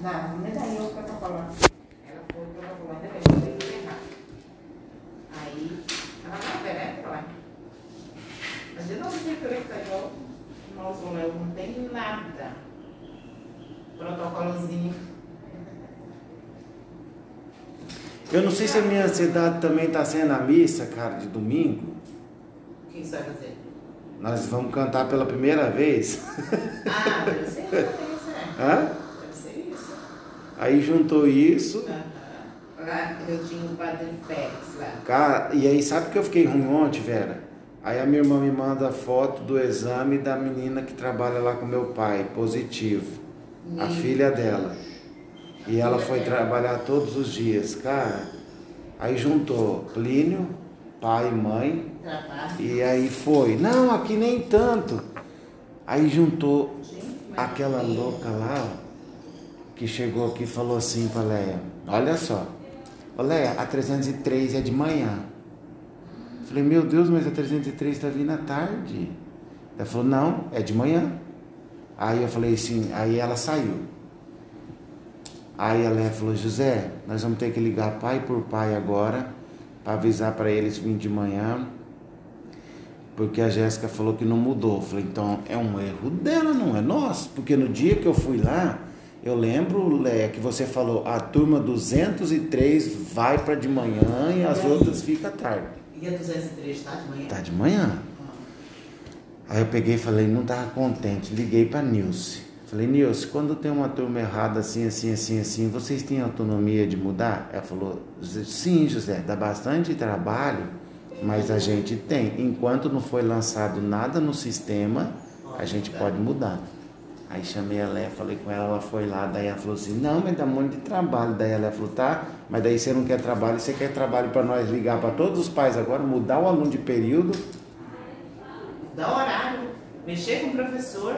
Não, eu. Ela foi que eu tenho errado. Aí, ela não oferece lá. Mas de novo, tem que tá igual o mausoléu, não tem nada. Protocolozinho. Eu não sei se a minha ansiedade também está sendo a missa, cara, de domingo. O que isso vai fazer? Nós vamos cantar pela primeira vez. Ah, deve ser isso, é. Hã? Deve ser isso. Aí juntou isso. Lá eu tinha o padre Félix lá. Cara, e aí sabe que eu fiquei ruim ontem, Vera? Aí a minha irmã me manda a foto do exame da menina que trabalha lá com meu pai, positivo. A Meu filha dela. Deus. E A ela filha foi dela. trabalhar todos os dias, cara. Aí juntou Plínio, pai e mãe, Trabalho. e aí foi. Não, aqui nem tanto. Aí juntou Gente, aquela louca lá, ó, que chegou aqui e falou assim pra Leia, olha só, ô Leia, a 303 é de manhã. Falei, meu Deus, mas a 303 está vindo à tarde. Ela falou, não, é de manhã. Aí eu falei assim, aí ela saiu. Aí a Leia falou, José, nós vamos ter que ligar pai por pai agora, para avisar para eles vir de manhã, porque a Jéssica falou que não mudou. Eu falei, então é um erro dela, não é nosso. Porque no dia que eu fui lá, eu lembro, Leia, que você falou, a turma 203 vai para de manhã e as E aí? outras ficam à tarde. E a 203 tá de manhã? Tá de manhã. Aí eu peguei e falei, não estava contente, liguei para Nilce. Falei, Nilce, quando tem uma turma errada assim, assim, assim, assim, vocês têm autonomia de mudar? Ela falou, sim, José, dá bastante trabalho, mas a gente tem. Enquanto não foi lançado nada no sistema, a gente pode mudar. Aí chamei a Léa, falei com ela, ela foi lá, daí ela falou assim, não, mas dá muito de trabalho. Daí ela falou, tá, mas daí você não quer trabalho, você quer trabalho para nós ligar para todos os pais agora, mudar o aluno de período. Dá horário, mexer com o professor.